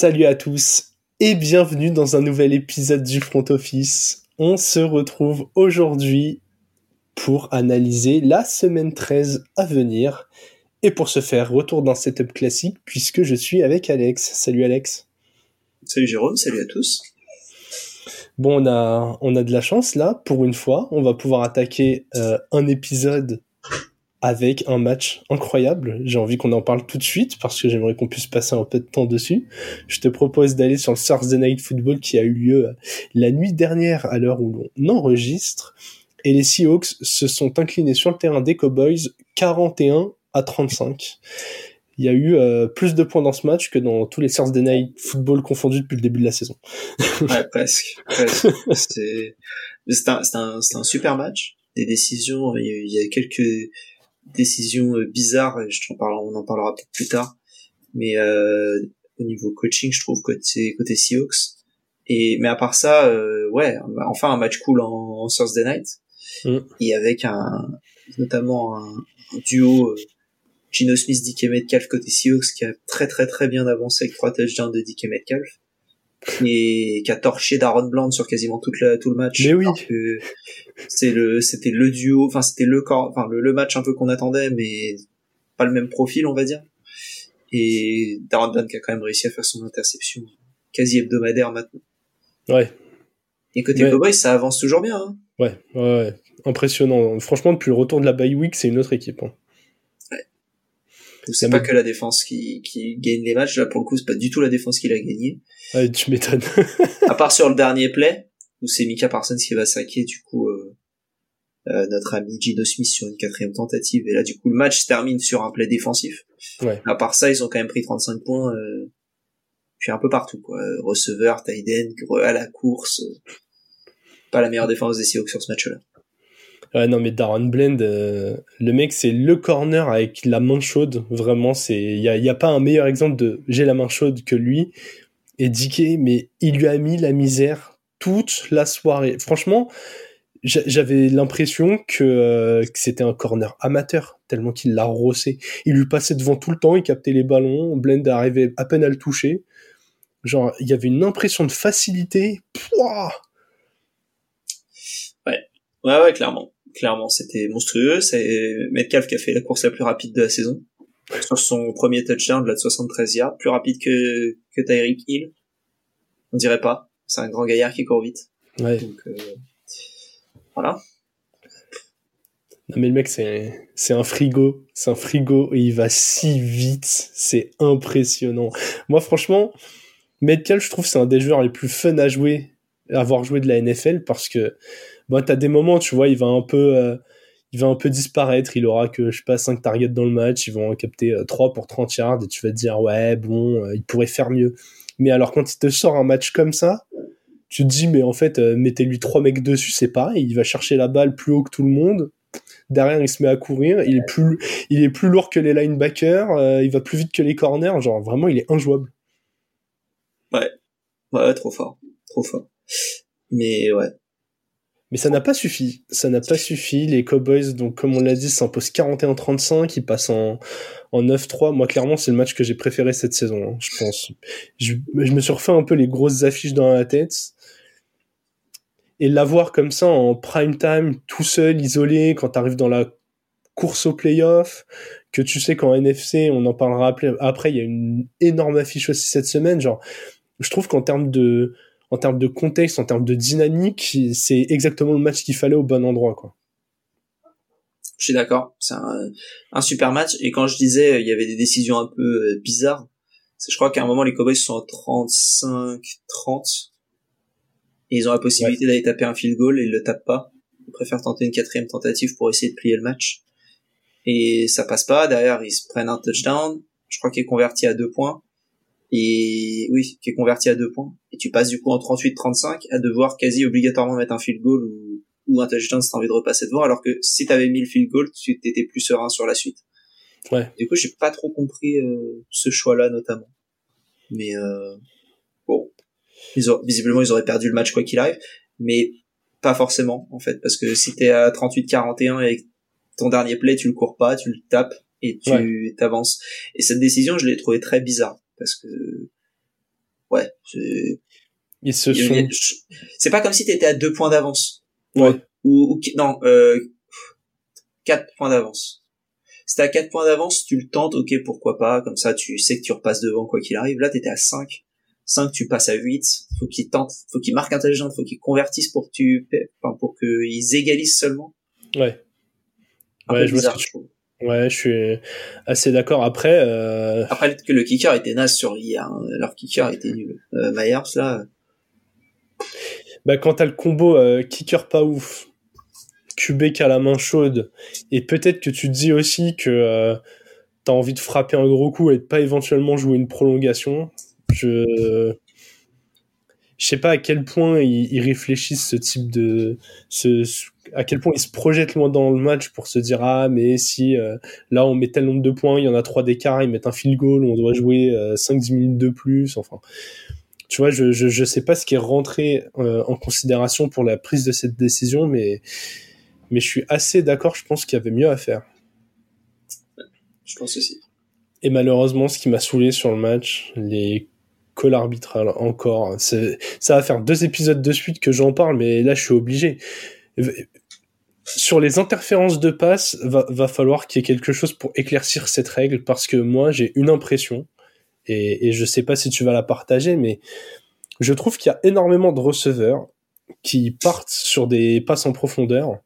Salut à tous et bienvenue dans un nouvel épisode du Front Office. On se retrouve aujourd'hui pour analyser la semaine 13 à venir. Et pour ce faire, retour d'un setup classique puisque je suis avec Alex. Salut Alex. Salut Jérôme, salut à tous. Bon, on a, on a de la chance là, pour une fois. On va pouvoir attaquer euh, un épisode avec un match incroyable. J'ai envie qu'on en parle tout de suite parce que j'aimerais qu'on puisse passer un peu de temps dessus. Je te propose d'aller sur le Thursday Night Football qui a eu lieu euh, la nuit dernière à l'heure où l'on enregistre. Et les Seahawks se sont inclinés sur le terrain des Cowboys 41 à 35. Il y a eu euh, plus de points dans ce match que dans tous les Thursday Night Football confondus depuis le début de la saison. ouais, presque. un, un super match. Des décisions, il y a quelques décisions euh, bizarres, je t'en parle, on en parlera peut-être plus tard. Mais euh, au niveau coaching, je trouve côté côté Seahawks. Et mais à part ça, euh, ouais, enfin un match cool en, en Thursday Night. Mm. Et avec un notamment un, duo Gino Smith, DK Metcalf côté Seahawks qui a très très très bien avancé avec trois touchdowns de DK Metcalf et qui a torché Darren Bland sur quasiment toute la, tout le match. Mais oui. C'est le, c'était le duo, enfin c'était le corps, enfin le, match un peu qu'on attendait, mais pas le même profil, on va dire. Et Darren Bland qui a quand même réussi à faire son interception quasi hebdomadaire maintenant. Ouais. Et côté Cowboys, ça avance toujours bien. Hein. Ouais, ouais, impressionnant. Franchement, depuis le retour de la bye week, c'est une autre équipe. Hein. C'est pas que la défense qui, qui gagne les matchs. Là, pour le coup, c'est pas du tout la défense qui l'a gagné. Ouais, tu m'étonnes. à part sur le dernier play, où c'est Mika Parsons qui va saquer, du coup, euh, euh, notre ami Gino Smith sur une quatrième tentative. Et là, du coup, le match se termine sur un play défensif. Ouais. À part ça, ils ont quand même pris 35 points, euh, puis un peu partout, quoi. Receveur, tight end, à la course. Pas la meilleure défense des Seahawks sur ce match-là. Ouais, non, mais Darren Blend, euh, le mec, c'est le corner avec la main chaude. Vraiment, c'est, il y a, y a, pas un meilleur exemple de j'ai la main chaude que lui. Et Dickey, mais il lui a mis la misère toute la soirée. Franchement, j'avais l'impression que, euh, que c'était un corner amateur, tellement qu'il l'a rossé. Il lui passait devant tout le temps, il captait les ballons, Blend arrivait à peine à le toucher. Genre, il y avait une impression de facilité. Pouah ouais, ouais, ouais, clairement clairement c'était monstrueux. C'est Metcalf qui a fait la course la plus rapide de la saison sur son premier touchdown de la 73 yards, plus rapide que que Tyreek Hill. On dirait pas. C'est un grand gaillard qui court vite. Ouais. Donc euh, voilà. Non mais le mec c'est c'est un frigo, c'est un frigo et il va si vite, c'est impressionnant. Moi franchement, Metcalf je trouve c'est un des joueurs les plus fun à jouer, à avoir joué de la NFL parce que bah, t'as des moments, tu vois, il va un peu, euh, il va un peu disparaître. Il aura que, je sais pas, 5 targets dans le match. Ils vont en capter 3 euh, pour 30 yards et tu vas te dire, ouais, bon, euh, il pourrait faire mieux. Mais alors, quand il te sort un match comme ça, tu te dis, mais en fait, mettez-lui trois mecs dessus, c'est pareil. Il va chercher la balle plus haut que tout le monde. Derrière, il se met à courir. Il est plus, il est plus lourd que les linebackers. il va plus vite que les corners. Genre, vraiment, il est injouable. Ouais. Ouais, trop fort. Trop fort. Mais ouais, mais ça n'a pas suffi. Ça n'a pas suffi. Les Cowboys, donc comme on l'a dit, s'imposent 41-35. Ils passent en, en 9-3. Moi, clairement, c'est le match que j'ai préféré cette saison, hein, je pense. Je, je, me suis refait un peu les grosses affiches dans la tête. Et l'avoir comme ça en prime time, tout seul, isolé, quand t'arrives dans la course au playoff, que tu sais qu'en NFC, on en parlera après, il y a une énorme affiche aussi cette semaine. Genre, je trouve qu'en termes de en termes de contexte, en termes de dynamique, c'est exactement le match qu'il fallait au bon endroit, quoi. Je suis d'accord, c'est un, super match. Et quand je disais il y avait des décisions un peu euh, bizarres, je crois qu'à un moment les Cowboys sont en 35-30 et ils ont la possibilité d'aller taper un field goal et ils le tapent pas. Ils préfèrent tenter une quatrième tentative pour essayer de plier le match. Et ça passe pas. Derrière ils se prennent un touchdown. Je crois qu'il est converti à deux points et oui, qui est converti à deux points. Et tu passes du coup en 38-35 à devoir quasi obligatoirement mettre un field goal ou, ou un touchdown si t'as envie de repasser devant, alors que si t'avais mis le field goal, tu étais plus serein sur la suite. Ouais. Du coup, j'ai pas trop compris euh, ce choix-là notamment. Mais euh, bon, ils ont, visiblement ils auraient perdu le match quoi qu'il arrive, mais pas forcément en fait, parce que si t'es à 38-41 et ton dernier play tu le cours pas, tu le tapes et tu t'avances. Et cette décision, je l'ai trouvée très bizarre parce que ouais, c'est, Ils se sont. c'est pas comme si t'étais à deux points d'avance. Ouais. Ou, ou, non, euh, quatre points d'avance. Si t'as quatre points d'avance, tu le tentes, ok, pourquoi pas, comme ça tu sais que tu repasses devant quoi qu'il arrive. Là, t'étais à 5. 5, tu passes à 8. Faut qu'ils tentent, faut qu'ils marquent intelligent, faut qu'ils convertissent pour que tu, enfin, pour qu'ils égalisent seulement. Ouais. Un Ouais, je vois ce que. Ouais, je suis assez d'accord. Après, euh... Après que le kicker était naze sur hier, hein. leur kicker était nul. Euh, Myers là, bah, quand t'as le combo euh, kicker pas ouf, QB qui a la main chaude, et peut-être que tu te dis aussi que euh, t'as envie de frapper un gros coup et de pas éventuellement jouer une prolongation, je je sais pas à quel point ils, réfléchissent ce type de ce- à quel point ils se projettent loin dans le match pour se dire ah mais si euh, là on met tel nombre de points il y en a trois d'écart ils mettent un field goal on doit jouer 5-10 minutes de plus enfin tu vois je, je je sais pas ce qui est rentré euh, en considération pour la prise de cette décision mais mais je suis assez d'accord je pense qu'il y avait mieux à faire je pense aussi. et malheureusement, ce qui m'a saoulé sur le match, les calls arbitrales encore. Ça va faire deux épisodes de suite que j'en parle, mais là, je suis obligé. Sur les interférences de passe, va, va falloir qu'il y ait quelque chose pour éclaircir cette règle, parce que moi, j'ai une impression, et, et je sais pas si tu vas la partager, mais je trouve qu'il y a énormément de receveurs qui partent sur des passes en profondeur.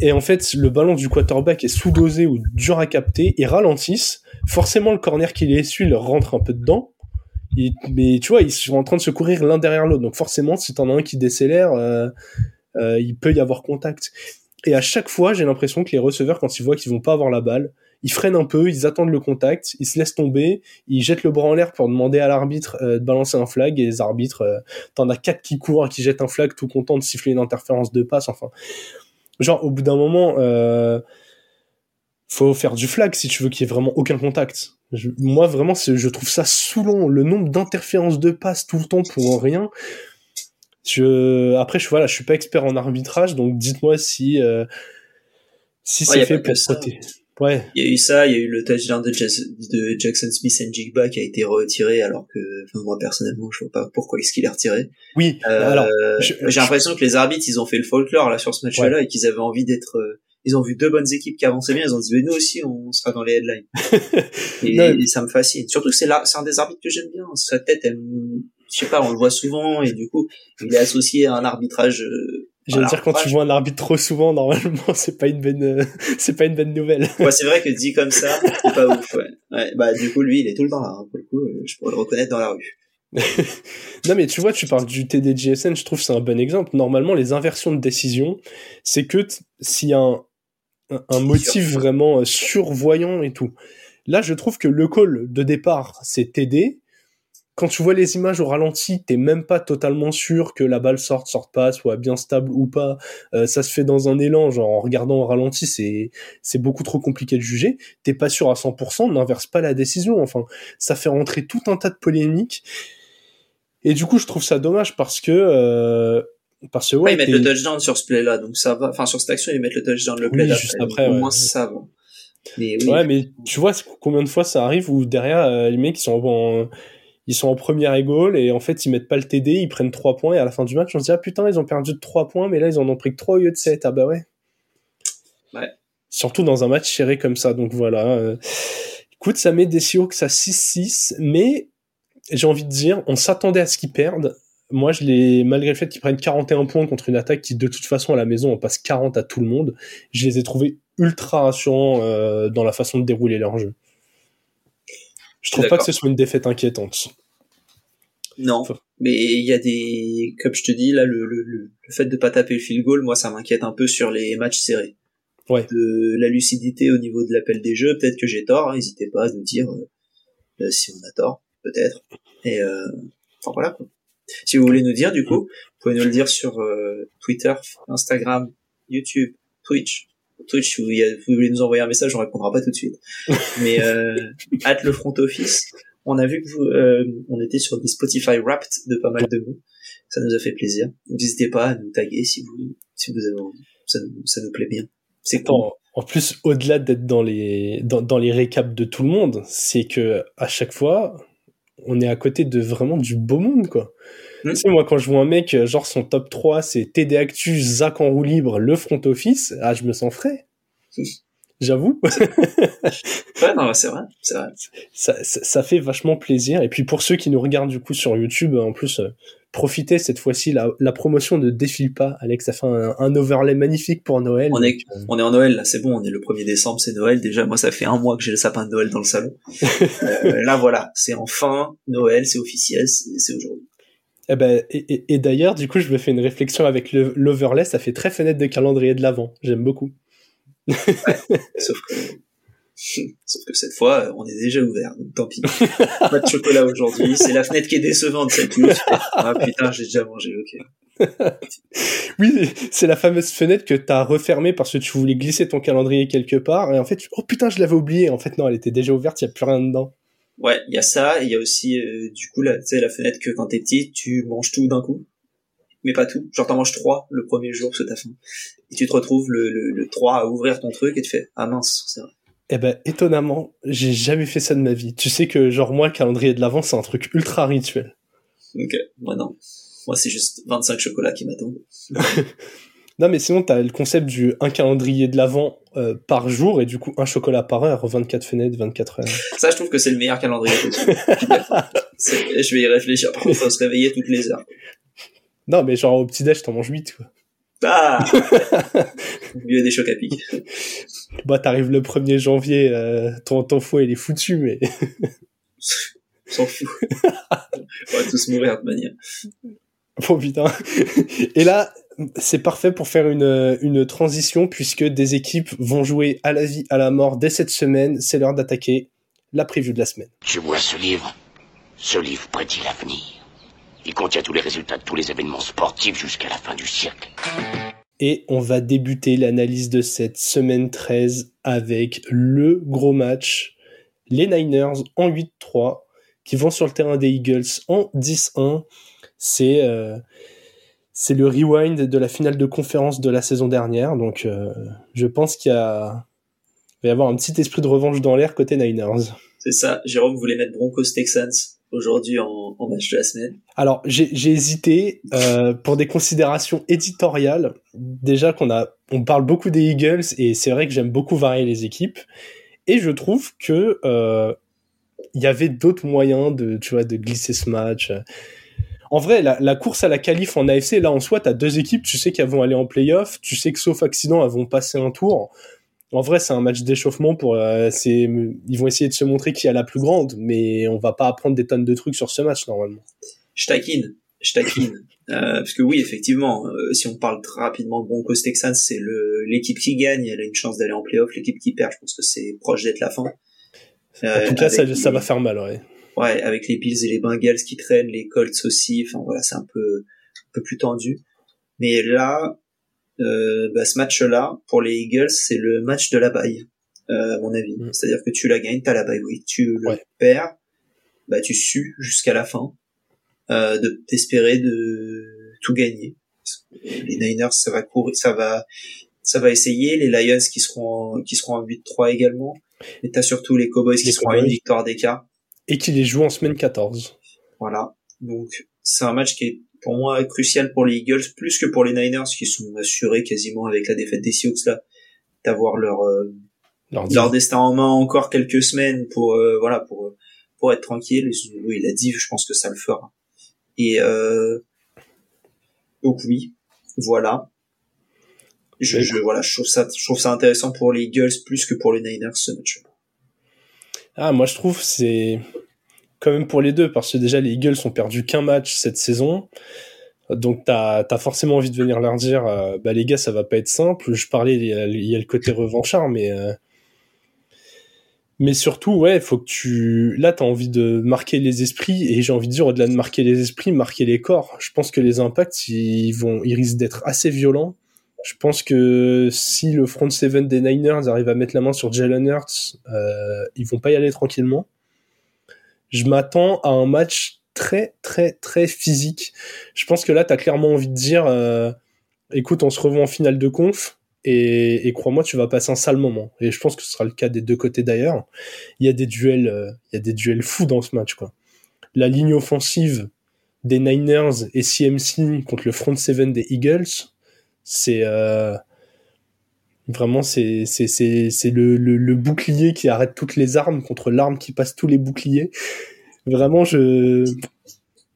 Et en fait, le ballon du quarterback est sous-dosé ou dur à capter, ils ralentissent. Forcément, le corner qui les essuie leur rentre un peu dedans. Mais tu vois, ils sont en train de se courir l'un derrière l'autre. Donc forcément, si t'en as un qui décélère, euh, il peut y avoir contact. Et à chaque fois, j'ai l'impression que les receveurs, quand ils voient qu'ils vont pas avoir la balle, ils freinent un peu, ils attendent le contact, ils se laissent tomber, ils jettent le bras en l'air pour demander à l'arbitre euh, de balancer un flag, et les arbitres, euh, t'en as quatre qui courent, qui jettent un flag tout content de siffler une interférence de passe, enfin. Genre, au bout d'un moment, euh, faut faire du flag si tu veux qu'il y ait vraiment aucun contact. Moi, vraiment, je trouve ça saoulant. Le nombre d'interférences de passe tout le temps pour rien. Je, après, je, voilà, je suis pas expert en arbitrage, donc dites-moi si, euh, si Ouais, c'est fait pour protéger. Ouais, Il y a eu ça, il y a eu le touchdown de, Jackson Smith and Jigba qui a été retiré alors que, enfin, moi personnellement, je vois pas pourquoi est-ce qu'il est retiré. oui. Euh, alors, j'ai je- l'impression que les arbitres, ils ont fait le folklore là sur ce match-là et qu'ils avaient envie d'être. euh, ils ont vu deux bonnes équipes qui avançaient bien, ils ont dit mais nous aussi on sera dans les headlines. et, ça me fascine. Surtout que c'est là, c'est un des arbitres que j'aime bien. Sa tête, elle, je sais pas, on le voit souvent et du coup, il est associé à un arbitrage. euh, j'allais dire quand tu vois un arbitre trop souvent, normalement, c'est pas une bonne, euh, c'est pas une bonne nouvelle. Ouais, c'est vrai que dit comme ça, c'est pas ouf. Ouais. ouais. Bah du coup, lui, il est tout le temps là. hein, pour le coup, euh, je pourrais le reconnaître dans la rue. Non, mais tu vois, tu parles du TDJSN, je trouve que c'est un bon exemple. Normalement, les inversions de décision, c'est que s'il y a un, un, un motif vraiment survoyant et tout. Là, je trouve que le call de départ, c'est TD. Quand tu vois les images au ralenti, t'es même pas totalement sûr que la balle sorte, sorte pas, soit bien stable ou pas. Euh, ça se fait dans un élan, genre en regardant au ralenti, c'est c'est beaucoup trop compliqué de juger. T'es pas sûr à 100%, n'inverse pas la décision. Enfin, ça fait rentrer tout un tas de polémiques. Et du coup, je trouve ça dommage parce que euh, parce que Ouais, ouais, ils mettent le touchdown sur ce play-là, donc ça va. Enfin, sur cette action, ils mettent le touchdown le play Oui, juste après, Au ouais. moins, ça va. Mais oui. Ouais, mais tu vois combien de fois ça arrive où derrière euh, les mecs ils sont en, ils sont en première et goal et en fait ils mettent pas le TD, ils prennent 3 points et à la fin du match on se dit ah putain ils ont perdu de 3 points mais là ils en ont pris que 3 au lieu de 7. Ah bah ouais. Ouais. Surtout dans un match serré comme ça donc voilà. euh. Écoute, ça met des Seahawks à 6-6 mais j'ai envie de dire on s'attendait à ce qu'ils perdent. Moi, je les, malgré le fait qu'ils prennent 41 points contre une attaque qui, de toute façon, à la maison, on passe 40 à tout le monde, je les ai trouvés ultra rassurants euh, dans la façon de dérouler leur jeu. Je trouve pas que ce soit une défaite inquiétante. Non. Mais il y a des, comme je te dis, là, le, le, le, le fait de pas taper le field goal, moi, ça m'inquiète un peu sur les matchs serrés. Ouais. De la lucidité au niveau de l'appel des jeux, peut-être que j'ai tort, hein, n'hésitez pas à nous dire euh, euh, si on a tort, peut-être. Et euh, enfin voilà quoi. Si vous voulez nous dire, du coup, vous pouvez nous le dire sur euh, Twitter, Instagram, YouTube, Twitch. Twitch, si vous, voulez nous envoyer un message, on répondra pas tout de suite. Mais euh, hâte le front office. On a vu que vous, euh, on était sur des Spotify Wrapped de pas mal de mots. Ça nous a fait plaisir. N'hésitez pas à nous taguer si vous, si vous avez envie. Ça nous, ça nous plaît bien. C'est cool. En plus, au-delà d'être dans les, dans, dans les récaps de tout le monde, c'est que à chaque fois, on est à côté de vraiment du beau monde, quoi. Hmm. Tu sais, moi, quand je vois un mec, genre son top 3, c'est TD Actus, Zach en roue libre, le front office, ah, je me sens frais. J'avoue. ouais, non, c'est vrai, c'est vrai. Ça, ça, fait vachement plaisir. Et puis pour ceux qui nous regardent du coup sur YouTube, en plus, euh, profitez cette fois-ci. La, la, promotion ne défile pas. Alex a fait un, un overlay magnifique pour Noël. On est, euh, on est en Noël là, c'est bon. On est le 1er décembre, c'est Noël. Déjà, moi, ça fait un mois que j'ai le sapin de Noël dans le salon. euh, là, voilà, c'est enfin Noël, c'est officiel, c'est aujourd'hui. Eh ben, et, et, d'ailleurs, du coup, je me fais une réflexion avec l'overlay. Ça fait très fenêtre de calendrier de l'avant. J'aime beaucoup. Ouais, sauf que Sauf que cette fois, on est déjà ouvert, donc tant pis. Pas de chocolat aujourd'hui, c'est la fenêtre qui est décevante, cette nuit. Ah putain, j'ai déjà mangé, ok. oui, c'est la fameuse fenêtre que t'as refermée parce que tu voulais glisser ton calendrier quelque part, et en fait, oh putain, je l'avais oublié. En fait, non, elle était déjà ouverte, il y a plus rien dedans. Ouais, il y a ça, et il y a aussi, euh, du coup, sais, la fenêtre que quand t'es petit, tu manges tout d'un coup. Mais pas tout. Genre, t'en manges trois le premier jour parce que t'as faim. Et tu te retrouves le, le, le 3 à ouvrir ton truc et tu fais, ah mince, c'est vrai. Eh ben, étonnamment, j'ai jamais fait ça de ma vie. Tu sais que, genre, moi, le calendrier de l'avant, c'est un truc ultra rituel. Ok, moi non. Moi, c'est juste 25 chocolats qui m'attendent. non, mais sinon, t'as le concept du un calendrier de l'avant euh, par jour et du coup un chocolat par heure, 24 fenêtres, 24 heures. Ça, je trouve que c'est le meilleur calendrier possible. je vais y réfléchir. Par contre, faut se réveiller toutes les heures. Non, mais genre au petit-déj, t'en manges 8, quoi. Ah Mieux des chocs à pic. Bah, t'arrives le 1er janvier, euh, ton, ton foie, il est foutu, mais... s'en fout. On va tous mourir de manière. Bon, putain. Et là, c'est parfait pour faire une, une transition, puisque des équipes vont jouer à la vie, à la mort dès cette semaine. C'est l'heure d'attaquer la preview de la semaine. Tu vois ce livre Ce livre prédit l'avenir. Il contient tous les résultats de tous les événements sportifs jusqu'à la fin du siècle. Et on va débuter l'analyse de cette semaine 13 avec le gros match. Les Niners en 8-3 qui vont sur le terrain des Eagles en 10-1. C'est euh, c'est le rewind de la finale de conférence de la saison dernière. Donc euh, je pense qu'il y a va y avoir un petit esprit de revanche dans l'air côté Niners. C'est ça. Jérôme voulait mettre Broncos Texans aujourd'hui en, match de la semaine Alors j'ai hésité euh, pour des considérations éditoriales. Déjà qu'on on parle beaucoup des Eagles et c'est vrai que j'aime beaucoup varier les équipes. Et je trouve que euh, il y avait d'autres moyens de, tu vois, de glisser ce match. En vrai, la, la course à la qualif en AFC, là en soi, t'as deux équipes, tu sais qu'elles vont aller en playoff, tu sais que sauf accident, elles vont passer un tour. En vrai, c'est un match d'échauffement pour. Euh, c'est, ils vont essayer de se montrer qui a la plus grande, mais on va pas apprendre des tonnes de trucs sur ce match normalement. Je taquine, je taquine, euh, parce que oui, effectivement, euh, si on parle très rapidement de Broncos Texans, c'est le l'équipe qui gagne, elle a une chance d'aller en playoff. L'équipe qui perd, je pense que c'est proche d'être la fin. en tout cas, ça, ça, va faire mal, ouais. Ouais, avec les Bills et les Bengals qui traînent, les Colts aussi. Enfin voilà, c'est un peu un peu plus tendu. Mais là, euh, bah, ce match-là, pour les Eagles, c'est le match de la baille, euh, à mon avis. Mm. C'est-à-dire que tu la gagnes, t'as la baille, oui. Tu le perds, bah tu sues jusqu'à la fin, euh, de t'espérer de tout gagner. Les Niners, ça va courir, ça va, ça va essayer. Les Lions qui seront en, qui seront en 8-3 également. Et t'as surtout les Cowboys qui seront à une victoire d'écart. Et qui les jouent en semaine 14. Voilà. Donc, c'est un match qui est pour moi crucial pour les Eagles plus que pour les Niners qui sont assurés quasiment avec la défaite des Seahawks là d'avoir leur euh, leur, destin en main encore quelques semaines pour euh, voilà pour pour être tranquille. Oui la div je pense que ça le fera. Et euh, donc oui voilà. Je, je, voilà je trouve ça je trouve ça intéressant pour les Eagles plus que pour les Niners ce match ah moi je trouve c'est quand même pour les deux, parce que déjà les Eagles ont perdu qu'un match cette saison. Donc t'as as forcément envie de venir leur dire, euh, bah les gars, ça va pas être simple. Je parlais, il y a, le côté revanchard, mais euh, mais surtout, ouais, faut que tu là t'as envie de marquer les esprits et j'ai envie de dire au-delà de marquer les esprits, marquer les corps. Je pense que les impacts ils vont, ils risquent d'être assez violents. Je pense que si le front seven des Niners arrive à mettre la main sur Jalen Hurts, euh, ils vont pas y aller tranquillement je m'attends à un match très très très physique. Je pense que là, tu as clairement envie de dire, euh, écoute, on se revoit en finale de conf. Et, et crois-moi, tu vas passer un sale moment. Et je pense que ce sera le cas des deux côtés d'ailleurs. Il y a des duels, euh, il y a des duels fous dans ce match, quoi. la ligne offensive des Niners et CMC contre le front seven des Eagles, c'est euh, vraiment c'est c'est c'est c'est le, le, le bouclier qui arrête toutes les armes contre l'arme qui passe tous les boucliers. Vraiment, je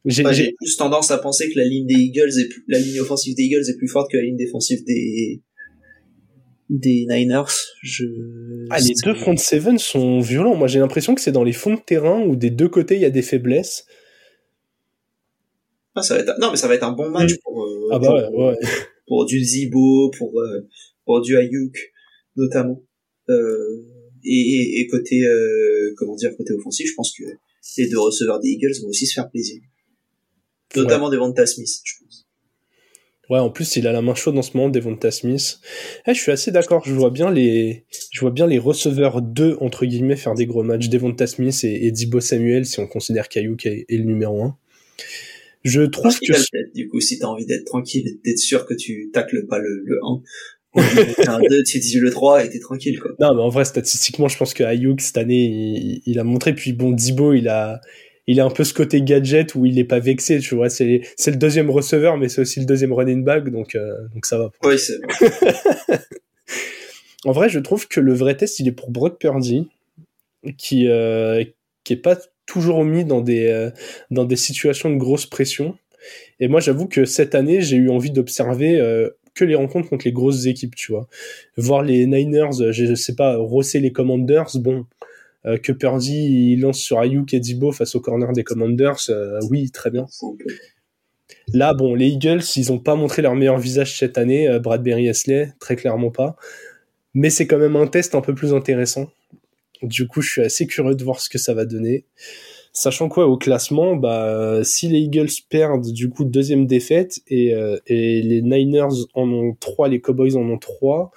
j'ai plus tendance à penser que la ligne des Eagles est plus, la ligne offensive des Eagles est plus forte que la ligne défensive des des Niners. Je ah, les deux front seven sont violents. Moi, j'ai l'impression que c'est dans les fonds de terrain où des deux côtés il y a des faiblesses. Ah, ça va être... Non, mais ça va être un bon match pour, euh, ah bah pour, ouais, pour du Zibo, pour, euh, pour du Ayuk, notamment. Euh, et, et, côté, euh, comment dire, côté offensif, je pense que les deux receveurs des Eagles vont aussi se faire plaisir. Notamment ouais. Devonta Smith, je pense. Ouais, en plus, il a la main chaude en ce moment, Devonta Smith. Eh, je suis assez d'accord. Je vois bien les, je vois bien les receveurs 2, entre guillemets, faire des gros matchs. Devonta Smith et, et Dibo Samuel, si on considère qu'Ayuk est, est le numéro 1. Je trouve que. Du coup, si t'as envie d'être tranquille, d'être sûr que tu tacles pas le, le 1. Un 2, tu dis le 3 et t'es tranquille, quoi. Non, mais en vrai, statistiquement, je pense que Ayuk, cette année, il, il, a montré. Puis bon, Dibo, il a, il a un peu ce côté gadget où il est pas vexé, tu vois. C'est, c'est le deuxième receveur, mais c'est aussi le deuxième running back, donc, euh, donc ça va. Oui, c'est En vrai, je trouve que le vrai test, il est pour Brock Purdy, qui, euh, qui est pas toujours mis dans des, euh, dans des situations de grosse pression. Et moi, j'avoue que cette année, j'ai eu envie d'observer euh, que les rencontres contre les grosses équipes, tu vois. Voir les Niners, je sais pas, rosser les Commanders, bon, euh, que Purdy lance sur Ayuk et Dibo face au corner des Commanders, euh, oui, très bien. Là, bon, les Eagles, ils ont pas montré leur meilleur visage cette année, euh, Bradbury Esley, très clairement pas. Mais c'est quand même un test un peu plus intéressant. Du coup, je suis assez curieux de voir ce que ça va donner. Sachant quoi, au classement, bah, si les Eagles perdent, du coup, deuxième défaite, et, euh, et les Niners en ont trois, les Cowboys en ont trois,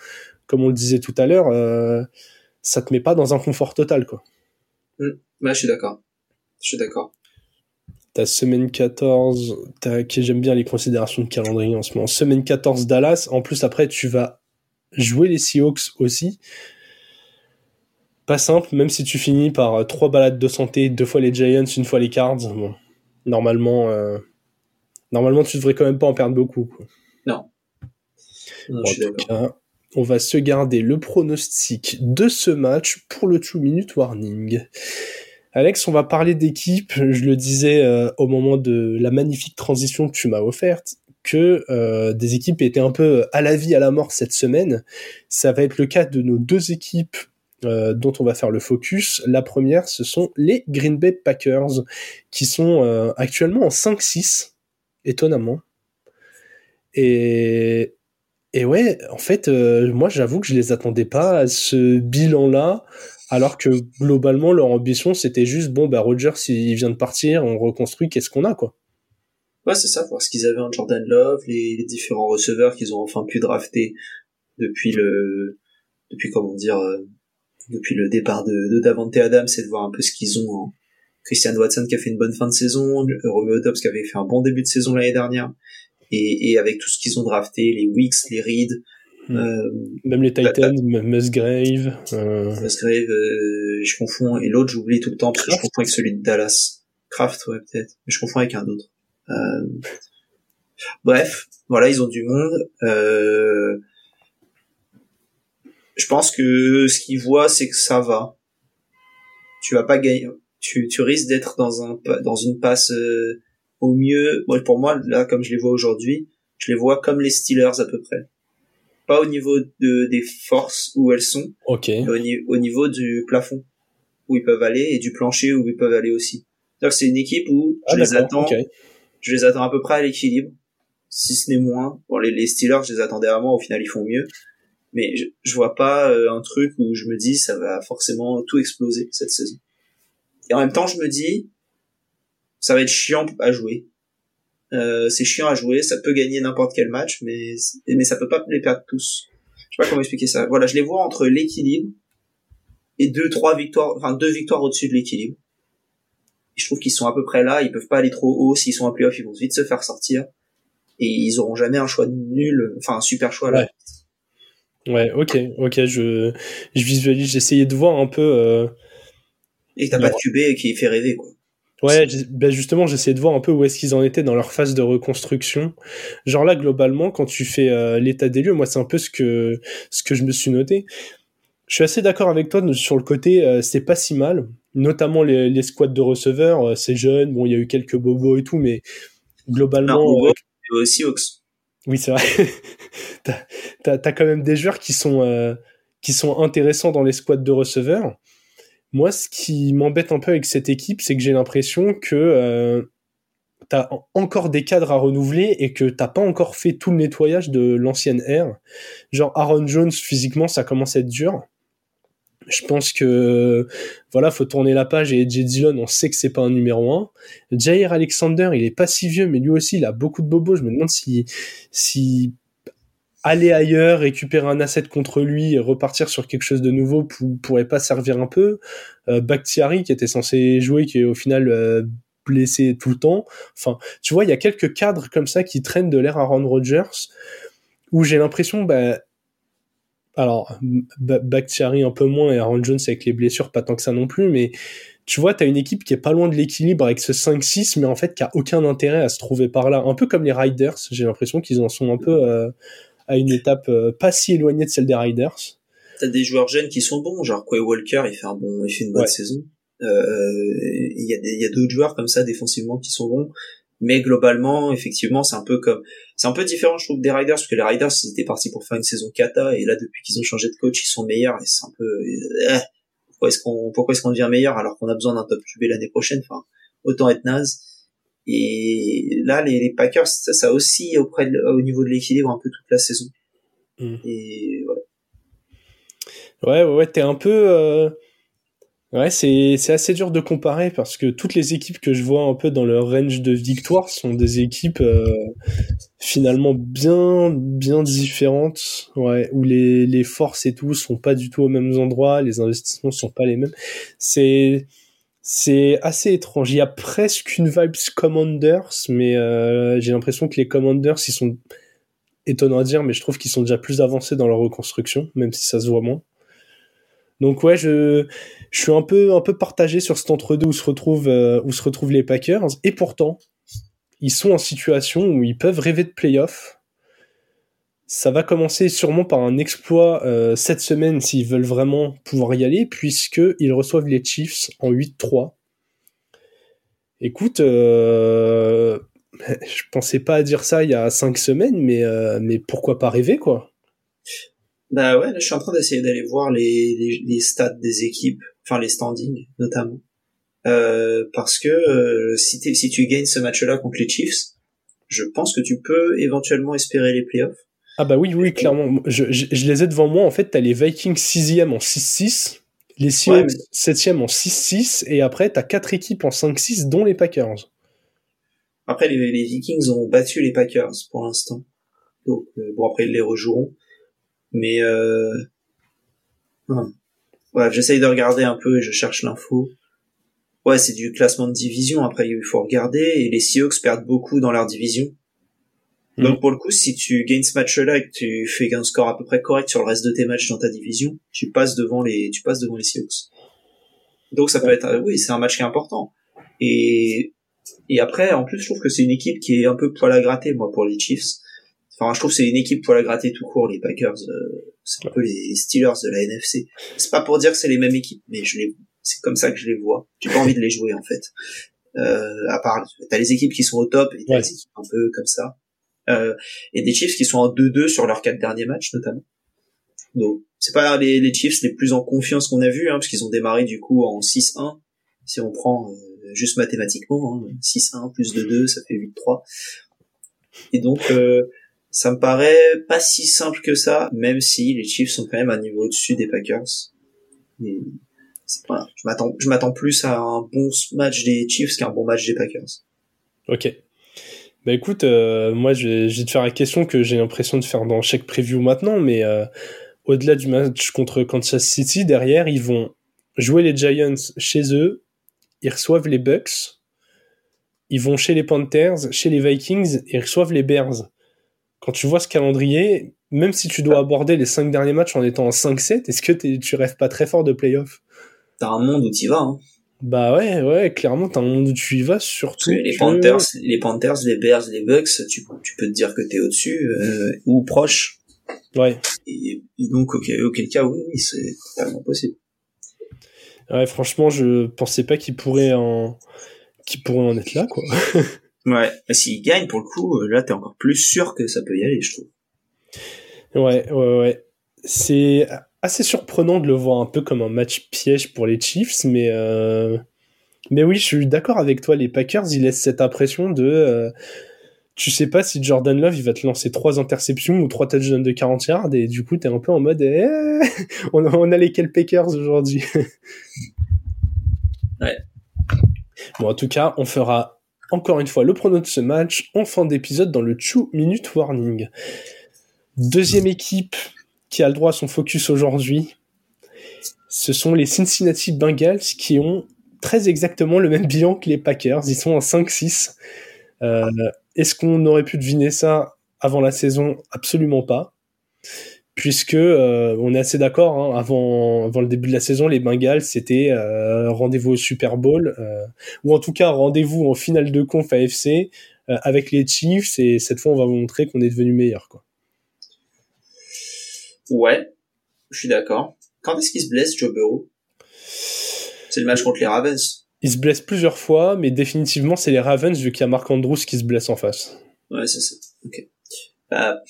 comme on le disait tout à l'heure, euh, ça te met pas dans un confort total, quoi. Mmh. Ouais, je suis d'accord. Je suis d'accord. T'as semaine 14, t'as, j'aime bien les considérations de calendrier en ce moment. Semaine 14 Dallas, en plus après tu vas jouer les Seahawks aussi pas simple, même si tu finis par euh, trois balades de santé, deux fois les Giants, une fois les Cards. Bon, normalement, euh, normalement, tu devrais quand même pas en perdre beaucoup. Quoi. Non. non bon, en tout cas, on va se garder le pronostic de ce match pour le 2 minute warning. Alex, on va parler d'équipe. Je le disais euh, au moment de la magnifique transition que tu m'as offerte que euh, des équipes étaient un peu à la vie, à la mort cette semaine. Ça va être le cas de nos deux équipes euh, dont on va faire le focus. La première, ce sont les Green Bay Packers, qui sont euh, actuellement en 5-6, étonnamment. Et, et ouais, en fait, euh, moi j'avoue que je les attendais pas à ce bilan-là, alors que globalement leur ambition c'était juste bon bah Rogers il vient de partir, on reconstruit, qu'est-ce qu'on a quoi? Ouais c'est ça, voir ce qu'ils avaient en Jordan Love, les, les différents receveurs qu'ils ont enfin pu drafter depuis le depuis comment dire depuis le départ de, de Davante Adams, c'est de voir un peu ce qu'ils ont en Christian Watson qui a fait une bonne fin de saison, Romeo Dobbs qui avait fait un bon début de saison l'année dernière, et, et avec tout ce qu'ils ont drafté, les Wicks, les Reed, hmm. euh, même les Titans, bah, Musgrave, euh... Musgrave, euh, je confonds, et l'autre j'oublie tout le temps parce que je confonds avec celui de Dallas, Kraft ouais peut-être, mais je confonds avec un autre. Euh, bref, voilà ils ont du monde. Je pense que ce qu'ils voient, c'est que ça va. Tu vas pas gagner. Tu, tu risques d'être dans un dans une passe euh, au mieux. Moi, pour moi, là, comme je les vois aujourd'hui, je les vois comme les Steelers à peu près. Pas au niveau de des forces où elles sont, ok. mais au, ni au niveau du plafond où ils peuvent aller et du plancher où ils peuvent aller aussi. C'est une équipe où je ah, les attends. Okay. Je les attends à peu près à l'équilibre, si ce n'est moins. Bon, les, les Steelers, je les attendais à moins. Au final, ils font mieux mais je, je vois pas euh, un truc où je me dis ça va forcément tout exploser cette saison. Et en même temps, je me dis ça va être chiant à jouer. Euh, c'est chiant à jouer, ça peut gagner n'importe quel match, mais mais ça peut pas les perdre tous. Je sais pas comment expliquer ça. Voilà, je les vois entre l'équilibre et deux trois victoires, enfin deux victoires au-dessus de l'équilibre. Je trouve qu'ils sont à peu près là, ils peuvent pas aller trop haut. S'ils sont en playoff, ils vont vite se faire sortir et ils auront jamais un choix nul, enfin un super choix là. Ouais, ok, ok, je, je visualise, j'essayais de voir un peu. Euh... Et t'as pas de QB qui fait rêver, quoi. Ouais, ben justement, j'essayais de voir un peu où est-ce qu'ils en étaient dans leur phase de reconstruction. Genre là, globalement, quand tu fais euh, l'état des lieux, moi, c'est un peu ce que ce que je me suis noté. Je suis assez d'accord avec toi sur le côté, euh, c'est pas si mal, notamment les, les squads de receveurs, euh, c'est jeune, bon, il y a eu quelques bobos et tout, mais globalement. Non, aussi Ox. Oui, c'est vrai. t'as as, quand même des joueurs qui sont qui sont intéressants dans les squads de receveurs. Moi, ce qui m'embête un peu avec cette équipe, c'est que j'ai l'impression que euh, t'as encore des cadres à renouveler et que t'as pas encore fait tout le nettoyage de l'ancienne ère. Genre Aaron Jones, physiquement, ça commence à être dur. Je pense que voilà, faut tourner la page et J. Dillon, on sait que c'est pas un numéro 1. Jair Alexander, il est pas si vieux, mais lui aussi, il a beaucoup de bobos. Je me demande si, si aller ailleurs, récupérer un asset contre lui et repartir sur quelque chose de nouveau pourrait pas servir un peu. Euh, Bakhtiari qui était censé jouer, qui est au final euh, blessé tout le temps. Enfin, tu vois, il y a quelques cadres comme ça qui traînent de l'air à Ron Rodgers où j'ai l'impression, bah, alors Bakhtiari un peu moins et Aaron Jones avec les blessures pas tant que ça non plus, mais tu vois, t'as une équipe qui est pas loin de l'équilibre avec ce 5-6, mais en fait qui a aucun intérêt à se trouver par là. Un peu comme les Riders, j'ai l'impression qu'ils en sont un peu euh, à une étape euh, pas si éloignée de celle des Riders. T'as des joueurs jeunes qui sont bons, genre Quay Walker, il fait un bon, il fait une bonne saison. Euh, il y a il y a d'autres joueurs comme ça défensivement qui sont bons, mais globalement, effectivement, c'est un peu comme, c'est un peu différent, je trouve, des Riders, parce que les Riders, ils étaient partis pour faire une saison kata, et là, depuis qu'ils ont changé de coach, ils sont meilleurs, et c'est un peu, euh, pourquoi est-ce qu'on, pourquoi est-ce qu'on devient meilleur alors qu'on a besoin d'un top QB l'année prochaine, enfin, autant être naze. Et là, les, les Packers, ça, ça aussi auprès au niveau de l'équilibre un peu toute la saison. Mm. Et ouais. Ouais, ouais, t'es un peu. Euh... Ouais, c'est assez dur de comparer parce que toutes les équipes que je vois un peu dans leur range de victoire sont des équipes euh, finalement bien bien différentes, ouais, où les les forces et tout sont pas du tout aux mêmes endroits, les investissements sont pas les mêmes. C'est c'est assez étrange. Il y a presque une vibes Commanders, mais euh, j'ai l'impression que les Commanders, ils sont étonnants à dire, mais je trouve qu'ils sont déjà plus avancés dans leur reconstruction, même si ça se voit moins. Donc ouais, je, suis un peu partagé sur cet entre-deux où se retrouvent euh, où se retrouvent les Packers, et pourtant ils sont en situation où ils peuvent rêver de playoffs ça va commencer sûrement par un exploit euh, cette semaine s'ils veulent vraiment pouvoir y aller, puisqu'ils reçoivent les Chiefs en 8-3. Écoute, euh, je pensais pas à dire ça il y a 5 semaines, mais pourquoi pas rêver, quoi Bah ouais, là, je suis en train d'essayer d'aller voir les, les, les, stats des équipes, enfin les standings notamment. Euh, parce que euh, si, si tu gagnes ce match-là contre les Chiefs, je pense que tu peux éventuellement espérer les playoffs. Ah bah oui, oui, clairement. Je, je, les ai devant moi. En fait, t'as les Vikings 6e en 6-6, les Seahawks 7e en 6-6, et après, t'as quatre équipes en 5-6, dont les Packers. Après, les, les, Vikings ont battu les Packers pour l'instant. Donc, euh, bon, après, ils les rejoueront. Mais, euh... Ouais, j'essaye de regarder un peu et je cherche l'info. Ouais, c'est du classement de division. Après, il faut regarder. Et les Seahawks perdent beaucoup dans leur division. Donc mm. pour le coup, si tu gagnes ce match-là et que tu fais un score à peu près correct sur le reste de tes matchs dans ta division, tu passes devant les, tu passes devant les Seahawks. Donc ça peut être, oui, c'est un match qui est important. Et et après, en plus, je trouve que c'est une équipe qui est un peu poil à gratter, moi, pour les Chiefs. Enfin, je trouve que c'est une équipe poil à gratter tout court, les Packers. Euh, c'est un peu les Steelers de la NFC. C'est pas pour dire que c'est les mêmes équipes, mais je les, c'est comme ça que je les vois. J'ai pas envie de les jouer, en fait. Euh, à part, t'as les équipes qui sont au top et t'as les équipes un peu comme ça euh, et des Chiefs qui sont en 2-2 sur leurs quatre derniers matchs notamment. Donc c'est pas les, les, Chiefs les plus en confiance qu'on a vu, hein, parce qu'ils ont démarré du coup en 6-1. Si on prend euh, juste mathématiquement, hein, 6-1 plus 2-2, ça fait 8-3. Et donc euh, ça me paraît pas si simple que ça, même si les Chiefs sont quand même à niveau au-dessus des Packers. Et voilà, je m'attends, je m'attends plus à un bon match des Chiefs qu'à un bon match des Packers. Ok. Bah écoute, euh, moi je vais, te faire la question que j'ai l'impression de faire dans chaque preview maintenant, mais euh, au-delà du match contre Kansas City, derrière ils vont jouer les Giants chez eux, ils reçoivent les Bucks, ils vont chez les Panthers, chez les Vikings ils reçoivent les Bears. Quand tu vois ce calendrier, même si tu dois aborder les cinq derniers matchs en étant en 5-7, est-ce que tu rêves pas très fort de playoff? T'as un monde où t'y vas. Hein. Bah ouais, ouais, clairement, t'as un monde où tu y vas, surtout. les Panthers, les Panthers, les Bears, les Bucks, tu, tu peux te dire que t'es au-dessus, euh, ou proche. Ouais. Et, donc, auquel cas, oui, oui c'est totalement possible. Ouais, franchement, je pensais pas qu'il pourrait en, qu'il pourrait en être là, quoi. ouais. S'il gagne, pour le coup, là, t'es encore plus sûr que ça peut y aller, je trouve. Ouais, ouais, ouais. C'est assez surprenant de le voir un peu comme un match piège pour les Chiefs, mais euh... mais oui, je suis d'accord avec toi. Les Packers, ils laissent cette impression de euh... tu sais pas si Jordan Love il va te lancer trois interceptions ou trois touchdowns de 40 yards et du coup t'es un peu en mode eh, on, a, on a lesquels Packers aujourd'hui? ouais. Bon, en tout cas, on fera encore une fois le prono de ce match en fin d'épisode dans le 2 minute warning. Deuxième équipe qui a le droit à son focus aujourd'hui, ce sont les Cincinnati Bengals qui ont très exactement le même bilan que les Packers. Ils sont en 5-6. Euh, est-ce qu'on aurait pu deviner ça avant la saison? Absolument pas. Puisque euh, on est assez d'accord, hein, avant, avant le début de la saison, les Bengals c'était euh, rendez-vous au Super Bowl, ou en tout cas rendez-vous en finale de conf AFC avec les Chiefs, et cette fois on va vous montrer qu'on est devenu meilleur. Quoi. Ouais, je suis d'accord. Quand est-ce qu'il se blesse, Joe Burrow? C'est le match contre les Ravens. Il se blesse plusieurs fois, mais définitivement, c'est les Ravens vu qu'il y a Mark Andrews qui se blesse en face. Ouais, c'est ça. Ok. Bah,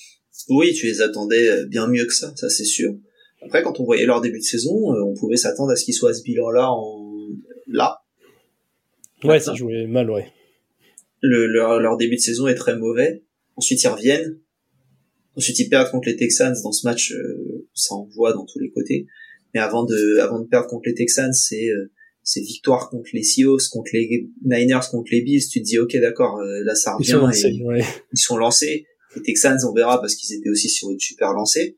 oui, tu les attendais euh, bien mieux que ça, ça c'est sûr. Après, quand on voyait leur début de saison, euh, on pouvait s'attendre à ce qu'ils soient à ce bilan-là en là. Ouais, ça jouait mal, ouais. Le, leur, leur début de saison est très mauvais. Ensuite, ils reviennent. Ensuite, ils perdent contre les Texans dans ce match, euh, ça envoie dans tous les côtés. Mais avant de, avant de perdre contre les Texans, c'est euh, c'est victoire contre les Seahawks, contre les Niners, contre les Bills. Tu te dis, ok, d'accord, euh, là ça revient. Ils sont lancés. Ils sont lancés. Les Texans, on verra parce qu'ils étaient aussi sur une super lancée.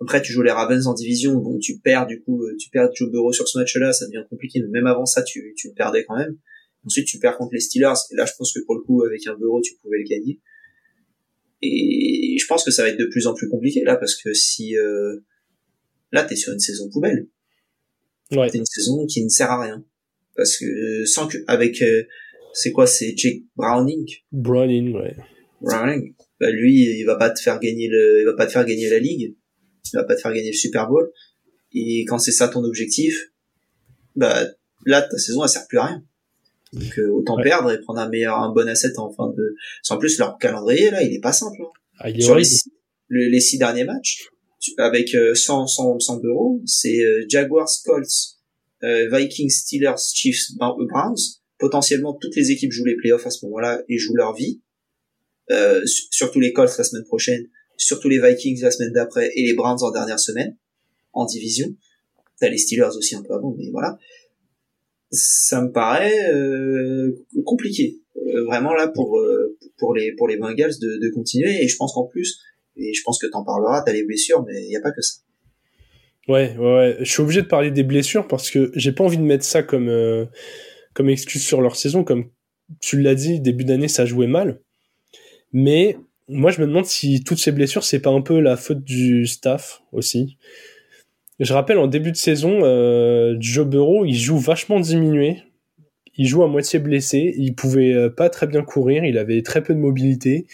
Après, tu joues les Ravens en division, bon, tu perds du coup, tu perds Joe Burrow sur ce match-là, ça devient compliqué. Mais même avant ça, tu tu perdais quand même. Ensuite, tu perds contre les Steelers. Et là, je pense que pour le coup, avec un Burrow, tu pouvais le gagner. Et je pense que ça va être de plus en plus compliqué là parce que si euh, là t'es sur une saison poubelle, ouais. t'es une saison qui ne sert à rien parce que sans que avec euh, c'est quoi c'est Jake Browning? Browning ouais Browning bah lui il va pas te faire gagner le il va pas te faire gagner la ligue il va pas te faire gagner le Super Bowl et quand c'est ça ton objectif bah là ta saison elle sert plus à rien donc euh, autant perdre et prendre un meilleur, un bon asset en fin de. En plus leur calendrier là, il est pas simple. Hein. Ah, Sur les six, les six, derniers matchs, avec euh, 100 100 100 euros, c'est euh, Jaguars, Colts, euh, Vikings, Steelers, Chiefs, Browns. Potentiellement toutes les équipes jouent les playoffs à ce moment-là et jouent leur vie. Surtout les Colts la semaine prochaine, surtout les Vikings la semaine d'après et les Browns en dernière semaine en division. T'as les Steelers aussi un peu avant, mais voilà. Ça me paraît euh, compliqué. Euh, vraiment là pour euh, pour les pour les Bengals de, de continuer et je pense qu'en plus et je pense que t'en parleras t'as les blessures mais il a pas que ça. Ouais, ouais ouais. Je suis obligé de parler des blessures parce que j'ai pas envie de mettre ça comme comme excuse sur leur saison. Comme tu l'as dit début d'année ça jouait mal mais moi je me demande si toutes ces blessures c'est pas un peu la faute du staff aussi je rappelle, en début de saison, euh, Joe Burrow, il joue vachement diminué. Il joue à moitié blessé. Il pouvait euh, pas très bien courir. Il avait très peu de mobilité.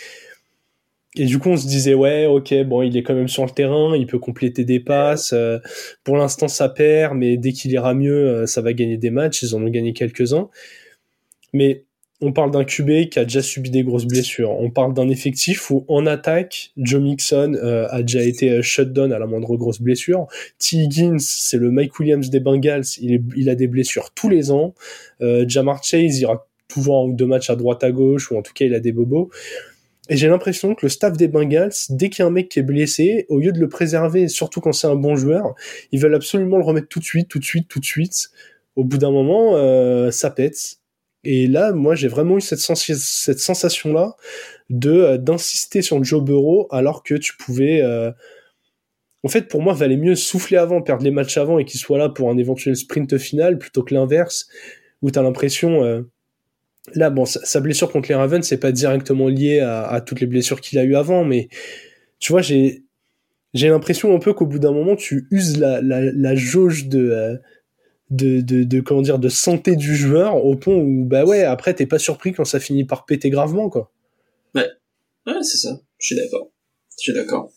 Et du coup, on se disait, ouais, ok, bon, il est quand même sur le terrain, il peut compléter des passes. Euh, pour l'instant, ça perd, mais dès qu'il ira mieux, ça va gagner des matchs. Ils en ont gagné quelques-uns. Mais on parle d'un QB qui a déjà subi des grosses blessures. On parle d'un effectif où en attaque, Joe Mixon euh, a déjà été euh, shut down à la moindre grosse blessure. T. Higgins, c'est le Mike Williams des Bengals, il, il a des blessures tous les ans. Euh, Jamar Chase ira toujours en deux matchs à droite à gauche, ou en tout cas il a des bobos. Et j'ai l'impression que le staff des Bengals, dès qu'il y a un mec qui est blessé, au lieu de le préserver, surtout quand c'est un bon joueur, ils veulent absolument le remettre tout de suite, tout de suite, tout de suite. Au bout d'un moment, euh, ça pète et là, moi, j'ai vraiment eu cette, sensation-là de euh, d'insister sur Joe Burrow alors que tu pouvais. Euh, en fait, pour moi, valait mieux souffler avant, perdre les matchs avant et qu'il soit là pour un éventuel sprint final plutôt que l'inverse, où tu as l'impression. Euh, là, bon, sa, blessure contre les Ravens, c'est pas directement lié à, toutes les blessures qu'il a eu avant, mais tu vois, j'ai l'impression un peu qu'au bout d'un moment, tu uses la, la jauge de de, de, de, comment dire de santé du joueur au point où bah ouais après t'es pas surpris quand ça finit par péter gravement quoi. Ouais, ouais c'est ça. Je suis d'accord. Je suis d'accord.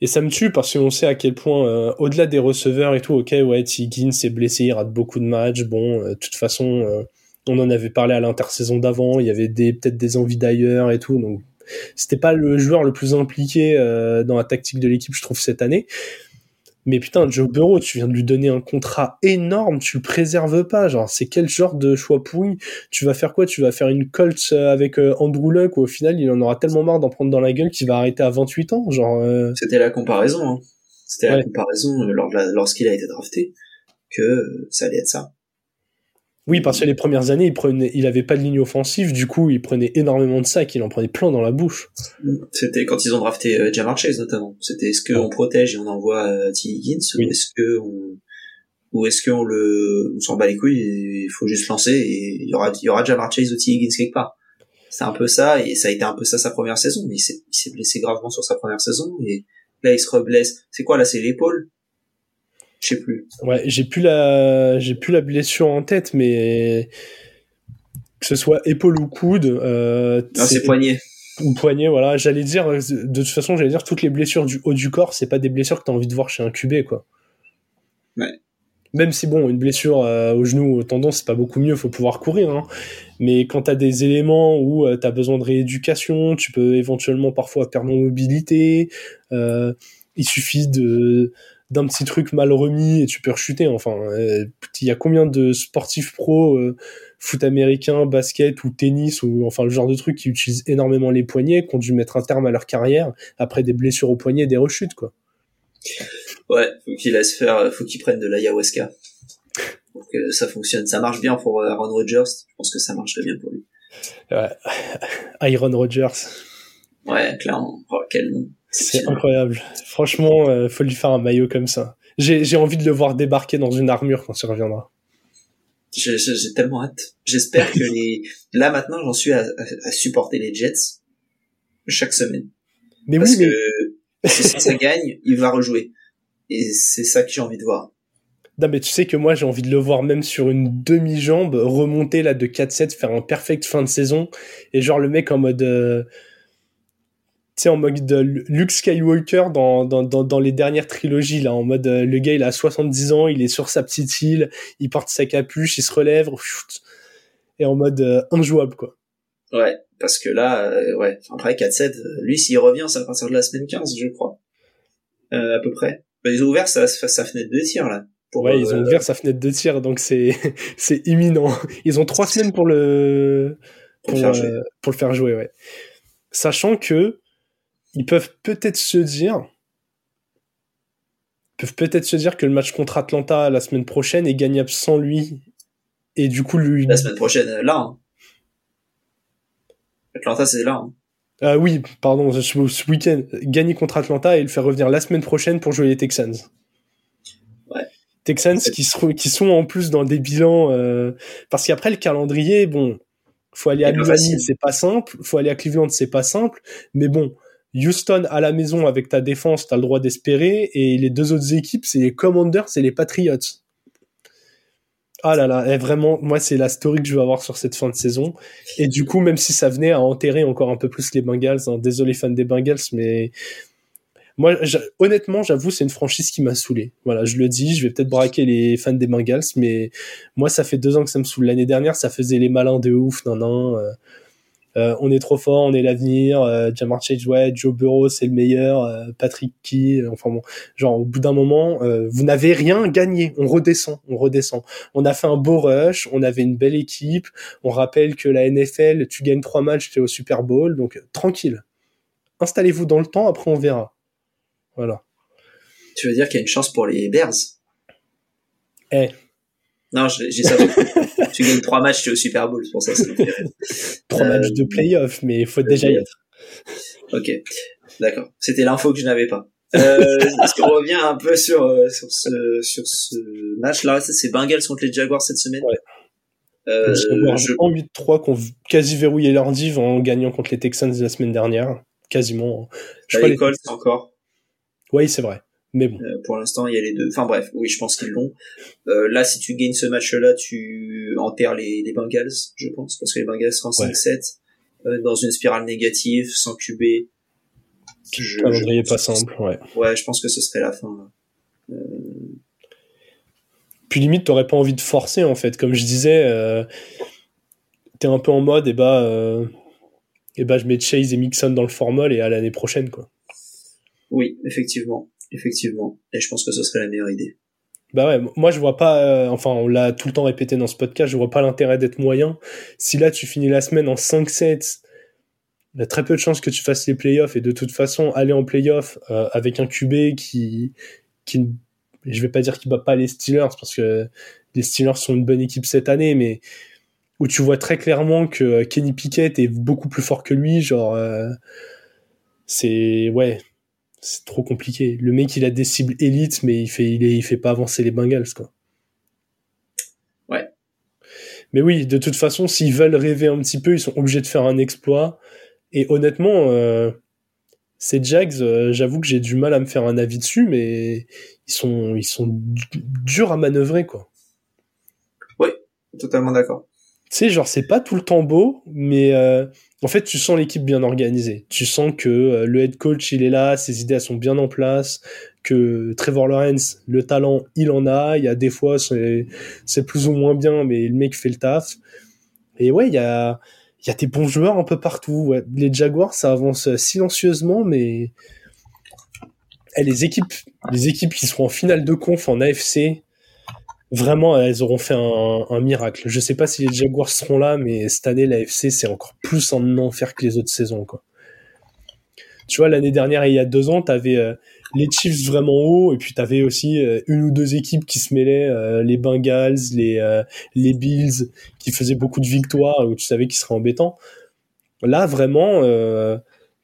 Et ça me tue parce qu'on sait à quel point, euh, au-delà des receveurs et tout, ok, ouais, Higgins est blessé, il rate beaucoup de matchs. Bon, euh, de toute façon, euh, on en avait parlé à l'intersaison d'avant, il y avait des peut-être des envies d'ailleurs et tout, donc c'était pas le joueur le plus impliqué dans la tactique de l'équipe, je trouve, cette année. Mais putain, Joe Burrow, tu viens de lui donner un contrat énorme, tu le préserves pas. Genre, c'est quel genre de choix pourri Tu vas faire quoi? Tu vas faire une Colts euh, avec euh, Andrew Luck où au final, il en aura tellement marre d'en prendre dans la gueule qu'il va arrêter à 28 ans. Genre. Euh... C'était la comparaison. Hein. C'était la comparaison lorsqu'il a été drafté que ça allait être ça. Oui, parce que les premières années, il prenait, il avait pas de ligne offensive, du coup, il prenait énormément de sacs, il en prenait plein dans la bouche. C'était quand ils ont drafté euh, Jamar Chase notamment. C'était est-ce qu'on protège et on envoie euh, T. Higgins ou est-ce que on ou est-ce qu'on le on s'en bat les couilles et il faut juste lancer et il y aura il y aura Jamar Chase ou T. Higgins quelque part. C'est un peu ça et ça a été un peu ça sa première saison. Mais il s'est, il s'est blessé gravement sur sa première saison et là il se reblesse. C'est quoi là C'est l'épaule? Je sais plus. Ouais, j'ai plus la, j'ai plus la blessure en tête, mais que ce soit épaule ou coude. Euh, c'est poignet. Ou poignet, voilà. J'allais dire, de toute façon, j'allais dire toutes les blessures du haut du corps, c'est pas des blessures que t'as envie de voir chez un QB, quoi. Ouais. Même si bon, une blessure euh, au genou, au tendon, c'est pas beaucoup mieux, faut pouvoir courir. Hein. Mais quand t'as des éléments où euh, t'as besoin de rééducation, tu peux éventuellement parfois perdre en mobilité. Euh, il suffit de d'un petit truc mal remis et tu peux rechuter. Enfin, euh, il y a combien de sportifs pro, euh, foot américain, basket ou tennis ou enfin le genre de trucs qui utilisent énormément les poignets, qui ont dû mettre un terme à leur carrière après des blessures au poignet, des rechutes quoi. Ouais, faut qu'ils laissent faire, faut qu'ils prennent de l'ayahuasca. Pour que ça fonctionne, ça marche bien pour euh, Aaron Rodgers. Je pense que ça marcherait bien pour lui. Ouais. Iron Rodgers. Ouais, clairement. Oh, quel nom. C'est incroyable. Franchement, euh, faut lui faire un maillot comme ça. J'ai envie de le voir débarquer dans une armure quand il reviendra. J'ai tellement hâte. J'espère que les... Là maintenant, j'en suis à, supporter les Jets chaque semaine. Mais Parce oui, que si ça gagne, il va rejouer. Et c'est ça que j'ai envie de voir. Non mais tu sais que moi j'ai envie de le voir même sur une demi-jambe remonter là de 4-7, faire un perfect fin de saison et genre le mec en mode euh, sais, en mode de Luke Skywalker dans, dans, dans, dans, les dernières trilogies, là, en mode euh, le gars il a 70 ans, il est sur sa petite île, il porte sa capuche, il se relève, et en mode euh, injouable, quoi. Ouais, parce que là, euh, ouais, après 4-7, lui s'il revient, c'est à partir de la semaine 15, je crois. à peu près. Bah, ils ont ouvert sa, sa fenêtre de tir, là. Pour, ouais, ils ont ouvert sa fenêtre de tir, donc c'est c'est imminent. Ils ont trois semaines pour le pour le faire jouer, ouais. Sachant que ils peuvent peut-être se dire peuvent peut-être se dire que le match contre Atlanta la semaine prochaine est gagnable sans lui. Et du coup lui la semaine prochaine là hein. Atlanta c'est là hein. ah oui pardon ce week-end gagner contre Atlanta et le faire revenir la semaine prochaine pour jouer les Texans. Ouais. Texans qui sont qui sont en plus dans des bilans euh, parce qu'après le calendrier bon faut aller à Miami c'est pas simple. Faut aller à Cleveland c'est pas simple. Mais bon Houston à la maison avec ta défense, tu as le droit d'espérer. Et les deux autres équipes, c'est les Commanders et les Patriots. Ah là là, eh, vraiment, moi, c'est la story que je veux avoir sur cette fin de saison. Et du coup, même si ça venait à enterrer encore un peu plus les Bengals, hein, désolé fans des Bengals, mais moi, honnêtement, j'avoue, c'est une franchise qui m'a saoulé. Voilà, je le dis, je vais peut-être braquer les fans des Bengals, mais moi, ça fait deux ans que ça me saoule. L'année dernière, ça faisait les malins de ouf, non, non. Euh, euh, on est trop fort, on est l'avenir, euh, Jamar Chase, ouais, Joe Burrow, c'est le meilleur, euh, Patrick Key, enfin bon, genre au bout d'un moment, vous n'avez rien gagné, on redescend, on redescend. On a fait un beau rush, on avait une belle équipe, on rappelle que la NFL, tu gagnes trois matchs, tu es au Super Bowl, donc tranquille. Installez-vous dans le temps, après on verra. Voilà. Tu veux dire qu'il y a une chance pour les Bears? Eh, non, j'ai ça. tu gagnes trois matchs, tu es au Super Bowl, c'est pour ça. trois matchs de playoff, mais il faut déjà y être. Ok, d'accord. C'était l'info que je n'avais pas. Euh, Est-ce qu'on revient un peu sur euh, sur ce sur ce match-là? C'est Bengals contre les Jaguars cette semaine. Ouais. Euh, je... en 8-3 qui ont quasi verrouillé leur div en gagnant contre les Texans la semaine dernière, quasiment. Je crois les Colts encore. Oui, c'est vrai. Mais bon. Euh, pour l'instant, il y a les deux. Enfin bref, oui, je pense qu'ils l'ont. Euh, là, si tu gagnes ce match-là, tu enterres les, les Bengals, je pense, parce que les Bengals seront 5-7 euh, dans une spirale négative, sans QB. Je, calendrier pas simple, ouais. Ouais, je pense que ce serait la fin. Puis limite, t'aurais pas envie de forcer en fait, comme je disais. T'es un peu en mode, et bah, et bah, je mets Chase et Mixon dans le formol et à l'année prochaine, quoi. Oui, effectivement, effectivement. Et je pense que ce serait la meilleure idée. Bah ouais, moi je vois pas, euh, enfin on l'a tout le temps répété dans ce podcast, je vois pas l'intérêt d'être moyen. Si là tu finis la semaine en 5-7, il y a très peu de chances que tu fasses les playoffs et de toute façon aller en playoffs euh, avec un QB qui, qui, je vais pas dire qu'il bat pas les Steelers parce que les Steelers sont une bonne équipe cette année, mais où tu vois très clairement que Kenny Pickett est beaucoup plus fort que lui, genre euh, c'est ouais, c'est trop compliqué. Le mec il a des cibles élites, mais il fait il, est, il fait pas avancer les Bengals quoi. Ouais. Mais oui, de toute façon, s'ils veulent rêver un petit peu, ils sont obligés de faire un exploit. Et honnêtement, euh, ces Jags, euh, j'avoue que j'ai du mal à me faire un avis dessus, mais ils sont ils sont durs à manœuvrer quoi. Oui, totalement d'accord. Tu sais, genre, c'est pas tout le temps beau, mais euh, en fait, tu sens l'équipe bien organisée. Tu sens que euh, le head coach, il est là, ses idées, sont bien en place, que Trevor Lawrence, le talent, il en a. Il y a des fois, c'est plus ou moins bien, mais le mec fait le taf. Et ouais, il y a, y a des bons joueurs un peu partout. Les Jaguars, ça avance silencieusement, mais eh, les équipes, les équipes qui seront en finale de conf en AFC, vraiment, elles auront fait un, un, miracle. Je sais pas si les Jaguars seront là, mais cette année, la FC, c'est encore plus en enfer que les autres saisons, quoi. Tu vois, l'année dernière il y a deux ans, t'avais euh, les Chiefs vraiment haut, et puis t'avais aussi euh, une ou deux équipes qui se mêlaient, euh, les Bengals, les, euh, les Bills, qui faisaient beaucoup de victoires, où tu savais qu'ils seraient embêtants. Là, vraiment, euh,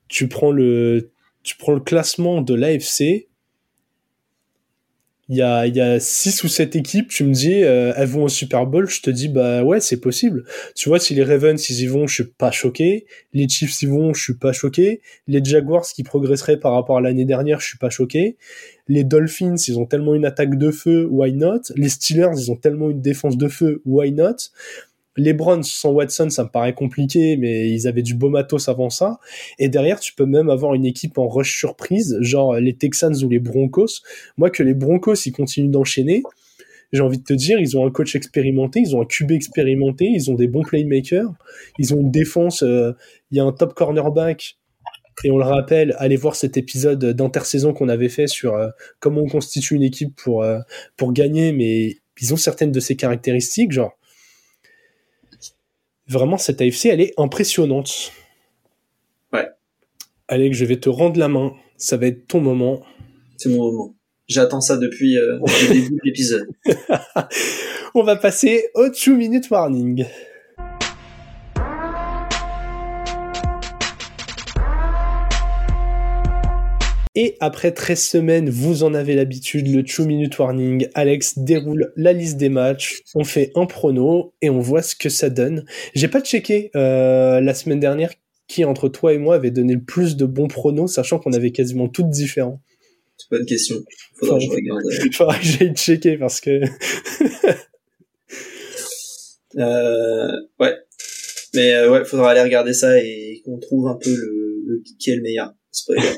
tu prends le, tu prends le classement de l'AFC, il y a, six ou sept équipes, tu me dis, euh, elles vont au Super Bowl, je te dis, bah ouais, c'est possible. Tu vois, si les Ravens, ils y vont, je suis pas choqué. Les Chiefs y vont, je suis pas choqué. Les Jaguars qui progresseraient par rapport à l'année dernière, je suis pas choqué. Les Dolphins, ils ont tellement une attaque de feu, why not? Les Steelers, ils ont tellement une défense de feu, why not? Les Browns sans Watson, ça me paraît compliqué, mais ils avaient du beau matos avant ça. Et derrière, tu peux même avoir une équipe en rush surprise, genre les Texans ou les Broncos. Moi, que les Broncos, ils continuent d'enchaîner, j'ai envie de te dire, ils ont un coach expérimenté, ils ont un QB expérimenté, ils ont des bons playmakers, ils ont une défense, euh, il y a un top cornerback. Et on le rappelle, allez voir cet épisode d'intersaison qu'on avait fait sur euh, comment on constitue une équipe pour, euh, pour gagner, mais ils ont certaines de ces caractéristiques, genre vraiment cette AFC elle est impressionnante. Ouais. Allez, je vais te rendre la main. Ça va être ton moment. C'est mon moment. J'attends ça depuis euh, le début de l'épisode. On va passer au 2 minute warning. Et après 13 semaines, vous en avez l'habitude, le 2 minute warning. Alex déroule la liste des matchs, on fait un prono et on voit ce que ça donne. J'ai pas checké euh, la semaine dernière qui entre toi et moi avait donné le plus de bons pronos, sachant qu'on avait quasiment toutes différents. C'est pas une question. Faudra que je regarde. Faudra que j'aille checker parce que. euh, ouais. Mais euh, ouais, faudra aller regarder ça et qu'on trouve un peu le, le qui est le meilleur. Spoiler.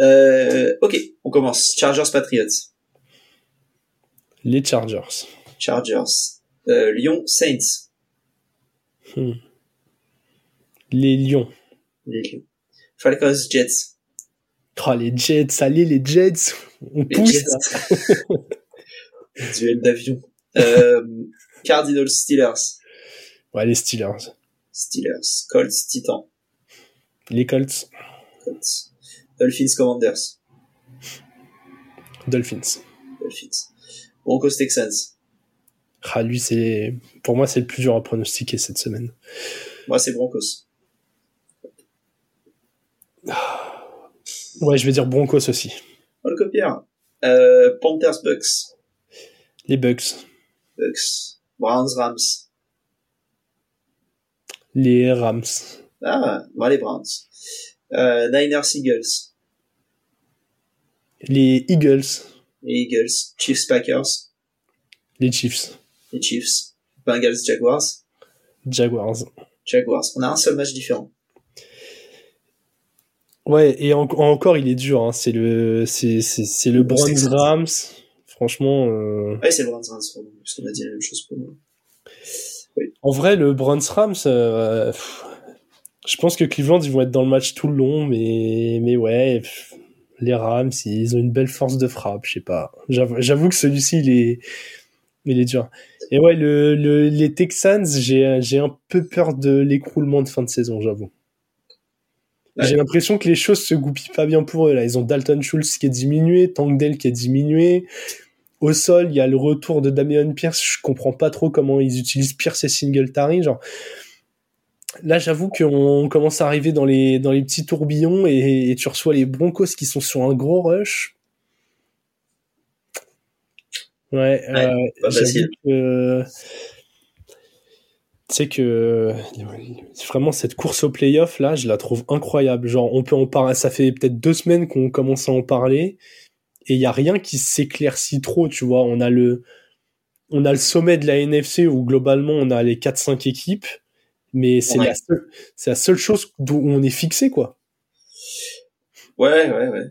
Euh, ok, on commence. Chargers Patriots. Les Chargers. Chargers. Euh, Lyon Saints. Hmm. Les Lions. Les Lions. Falcons Jets. Oh, les Jets, allez les Jets, on Les pousse Jets. Duel d'avion. Euh, Cardinals Steelers. Ouais, les Steelers. Steelers. Colts Titans. Les Colts. Colts. Dolphins Commanders. Dolphins. Dolphins. Broncos Texans. Ah, lui, c'est, pour moi, c'est le plus dur à pronostiquer cette semaine. Moi, c'est Broncos. Ouais, je vais dire Broncos aussi. Oh, le. Euh, Panthers Bucks. Les Bucks. Bucks. Browns Rams. Les Rams. Ah, les Browns. Euh, Niners Eagles. Les Eagles. Les Eagles. Chiefs Packers. Les Chiefs. Les Chiefs. Bengals Jaguars. Jaguars. Jaguars. On a un seul match différent. Ouais, et encore, il est dur. Hein. C'est le, c'est, c'est, c'est le Browns Rams. Franchement. Euh... Ouais, c'est le Browns Rams. Parce qu'on a dit la même chose pour moi. Oui. En vrai, le Browns Rams, euh, je pense que Cleveland, ils vont être dans le match tout le long, mais, mais ouais, les Rams, ils ont une belle force de frappe, je sais pas. J'avoue que celui-ci, il est, il est dur. Et ouais, le, le les Texans, j'ai, un peu peur de l'écroulement de fin de saison, j'avoue. J'ai l'impression que les choses se goupillent pas bien pour eux. Là, ils ont Dalton Schultz qui est diminué, Tankdale qui est diminué. Au sol, il y a le retour de Damian Pierce. Je comprends pas trop comment ils utilisent Pierce et Singletary. Genre, là, j'avoue qu'on commence à arriver dans les dans les petits tourbillons et, tu reçois les Broncos qui sont sur un gros rush. Ouais, ouais euh, j'avoue que tu sais que vraiment cette course au playoff là, je la trouve incroyable. Genre, on peut en parler. Ça fait peut-être deux semaines qu'on commence à en parler et il y a rien qui s'éclaircit trop. Tu vois, on a le on a le sommet de la NFC où globalement on a les 4-5 équipes, mais c'est la seule c'est la seule chose d'où on est fixé quoi. Ouais, ouais, ouais.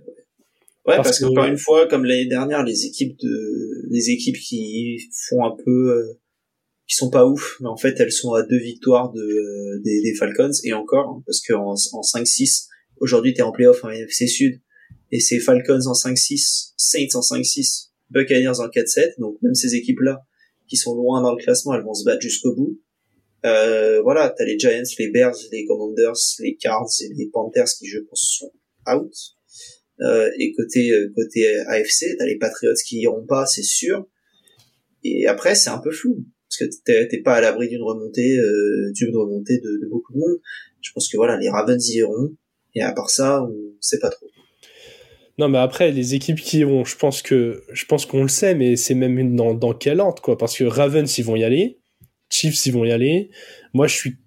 Ouais, parce, qu'encore une fois, comme l'année dernière, les équipes de, les équipes qui font un peu, euh, qui sont pas ouf, mais en fait elles sont à deux victoires de des, Falcons et encore hein, parce qu'en en, 5-6 aujourd'hui t'es en playoff en NFC Sud et c'est Falcons en 5-6, Saints en 5-6, Buccaneers en 4-7 donc même ces équipes là qui sont loin dans le classement elles vont se battre jusqu'au bout. Euh, voilà, t'as les Giants, les Bears, les Commanders, les Cards et les Panthers qui je pense sont out. Euh, et côté euh, côté AFC, t'as les Patriots qui iront pas, c'est sûr. Et après, c'est un peu flou parce que t'es pas à l'abri d'une remontée, euh, d'une remontée de, de, beaucoup de monde. Je pense que voilà, les Ravens iront, et à part ça, on sait pas trop. Non, mais après, les équipes qui iront, je pense que, je pense qu'on le sait, mais c'est même dans, dans quel ordre, quoi? Parce que Ravens, ils vont y aller. Chiefs, ils vont y aller. Moi, je suis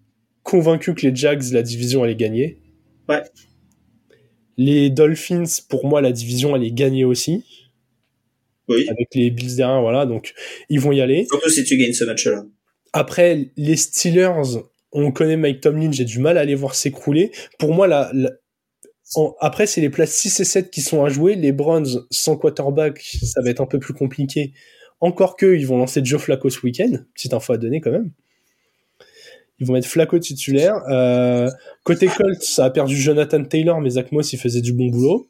convaincu que les Jags, la division, elle est gagnée. Ouais. Les Dolphins, pour moi, la division, elle est gagnée aussi. Oui. Avec les Bills derrière, voilà. Donc, ils vont y aller. Surtout si tu gagnes ce match-là. Après, les Steelers, on connaît Mike Tomlin, j'ai du mal à les voir s'écrouler. Pour moi, la, après, c'est les places 6 et 7 qui sont à jouer. Les Browns, sans quarterback, ça va être un peu plus compliqué. Encore que, ils vont lancer Joe Flacco ce week-end. Petite info à donner quand même. Ils vont mettre Flacco titulaire. Euh, côté Colts, ça a perdu Jonathan Taylor, mais Zach Moss, il faisait du bon boulot.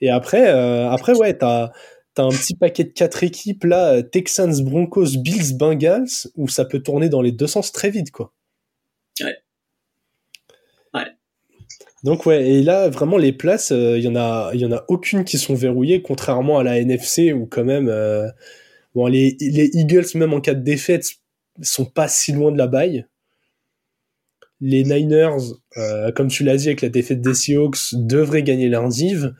Et après, euh, après ouais, t'as T'as un petit paquet de quatre équipes là, Texans, Broncos, Bills, Bengals, où ça peut tourner dans les deux sens très vite, quoi. Ouais. Donc ouais, et là vraiment les places, il euh, y en a, il y en a aucune qui sont verrouillées, contrairement à la NFC où quand même, euh, bon les, les Eagles même en cas de défaite sont pas si loin de la baille. Les Niners, comme tu l'as dit avec la défaite des Seahawks, devraient gagner l'indive.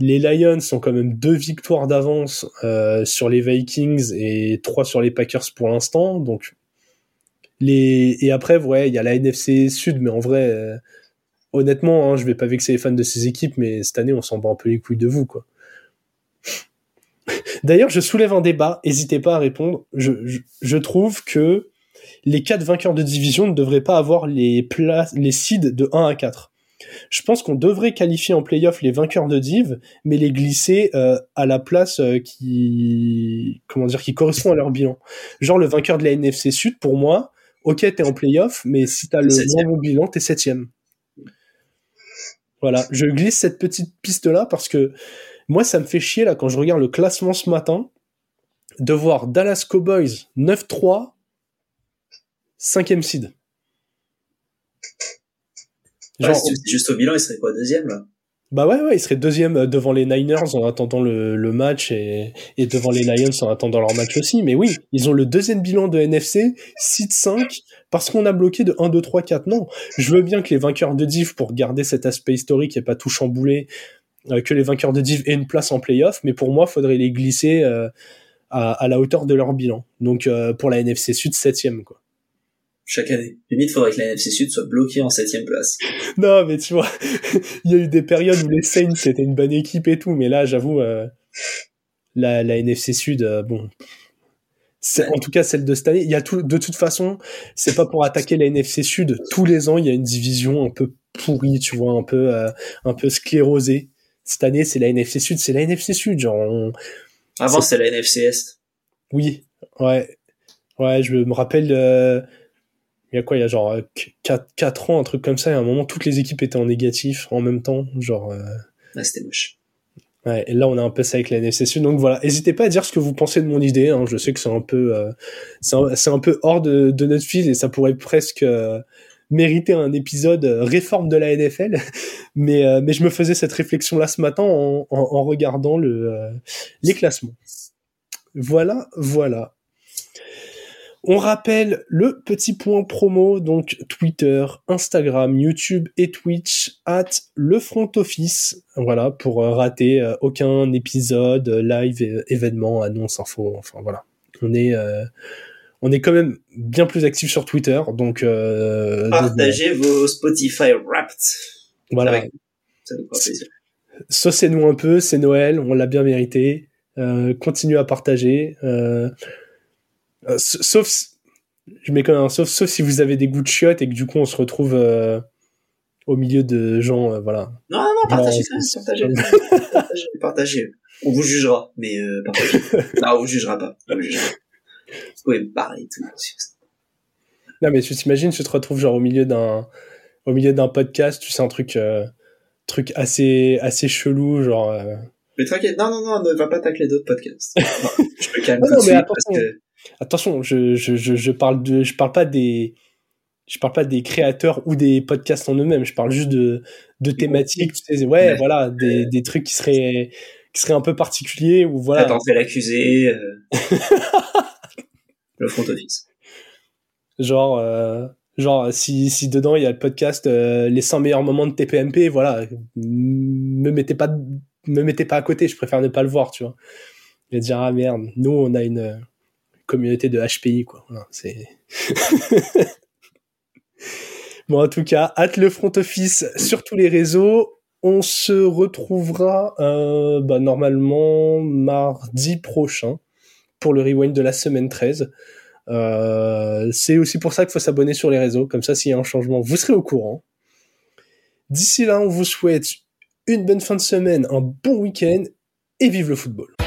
Les Lions sont quand même deux victoires d'avance euh, sur les Vikings et trois sur les Packers pour l'instant. Donc les et après ouais il y a la NFC Sud, mais en vrai euh, honnêtement hein, je vais pas vexer les fans de ces équipes, mais cette année on s'en bat un peu les couilles de vous quoi. D'ailleurs je soulève un débat, n'hésitez pas à répondre. Je, je, je trouve que les quatre vainqueurs de division ne devraient pas avoir les places les seeds de 1 à 4 je pense qu'on devrait qualifier en playoff les vainqueurs de div, mais les glisser euh, à la place euh, qui, comment dire, qui correspond à leur bilan. Genre le vainqueur de la NFC Sud, pour moi, ok, t'es en playoff, mais si t'as le moins bon bilan, t'es septième. Voilà, je glisse cette petite piste là parce que moi, ça me fait chier là quand je regarde le classement ce matin de voir Dallas Cowboys 9-3, 5ème seed. Genre, juste au bilan, il serait quoi deuxième là bah ouais, ouais, il serait deuxième euh, devant les Niners en attendant le, match et, devant les Lions en attendant leur match aussi. Mais oui, ils ont le deuxième bilan de NFC, 6-5, parce qu'on a bloqué de 1, 2, 3, 4. Non, je veux bien que les vainqueurs de div, pour garder cet aspect historique et pas tout chambouler, euh, que les vainqueurs de div aient une place en playoff, mais pour moi, faudrait les glisser euh, à, à, la hauteur de leur bilan. Donc pour la NFC Sud, septième quoi. Chaque année. Limite, faudrait que la NFC Sud soit bloquée en septième place. Non, mais tu vois, il y a eu des périodes où les Saints c'était une bonne équipe et tout, mais là, j'avoue, euh, la, la NFC Sud, euh, bon, c'est en tout cas celle de cette année. Il y a tout, de toute façon, c'est pas pour attaquer la NFC Sud. Tous les ans, il y a une division un peu pourrie, tu vois, un peu, euh, un peu sclérosée. Cette année, c'est la NFC Sud, c'est la NFC Sud, genre. on- Avant, c'était la NFC Est. Oui, ouais, ouais. Je me rappelle. Euh, Il y a quoi Il y a genre 4, ans, un truc comme ça. Et à un moment, toutes les équipes étaient en négatif en même temps, genre. euh, Ah, c'était moche. Ouais, et là on a un peu ça avec la NFC Sud. Donc voilà, n'hésitez pas à dire ce que vous pensez de mon idée. Hein. Je sais que c'est un peu, euh, c'est un, peu hors de, de notre fil et ça pourrait presque euh, mériter un épisode euh, réforme de la NFL. mais euh, mais je me faisais cette réflexion là ce matin en, en, en regardant le euh, les classements. Voilà, voilà. On rappelle le petit point promo, donc Twitter, Instagram, YouTube et Twitch, at le front office. Voilà, pour euh, rater euh, aucun épisode, euh, live, événement, annonce, info, enfin voilà. On est, euh, on est quand même bien plus actif sur Twitter, donc, euh, donc, Partagez vos Spotify Wrapped. voilà. Avec- Ça nous fera plaisir. Saucez-nous un peu, c'est Noël, on l'a bien mérité. Euh, continuez à partager. Euh, sauf, s- je mets quand même un sauf, sauf si vous avez des goûts de chiottes et que du coup on se retrouve euh, au milieu de gens, euh, voilà. Non, non, non, partagez Non, c'est- partagez. partagez, partagez. On vous jugera, mais euh, partagez. non, on vous jugera pas. On vous jugera. Vous pouvez me parler et tout. Non mais tu t'imagines, tu te retrouves genre au milieu d'un, au milieu d'un podcast, tu sais un truc, euh, truc assez, assez chelou, genre. euh, Mais t'inquiète, non, non, non, ne va pas tacler d'autres podcasts. Non, je me calme Ah tout non, de suite parce que Attention, je, je, je, je parle de, je parle pas des, je parle pas des créateurs ou des podcasts en eux-mêmes. Je parle juste de, de thématiques, tu sais, ouais, Ouais. voilà, des, des trucs qui seraient, qui seraient un peu particuliers ou voilà. Attends, c'est l'accusé. euh, le front office. Genre, euh, genre, si, si dedans il y a le podcast, euh, les 100 meilleurs moments de TPMP, voilà, me mettez pas, me mettez pas à côté, je préfère ne pas le voir, tu vois. Et dire, ah merde, nous, on a une euh, communauté de HPI, quoi. Bon, en tout cas, hâte le front office sur tous les réseaux. On se retrouvera euh, bah, normalement mardi prochain pour le rewind de la semaine 13. Euh, c'est aussi pour ça qu'il faut s'abonner sur les réseaux, comme ça s'il y a un changement, vous serez au courant. D'ici là, on vous souhaite une bonne fin de semaine, un bon week-end et vive le football.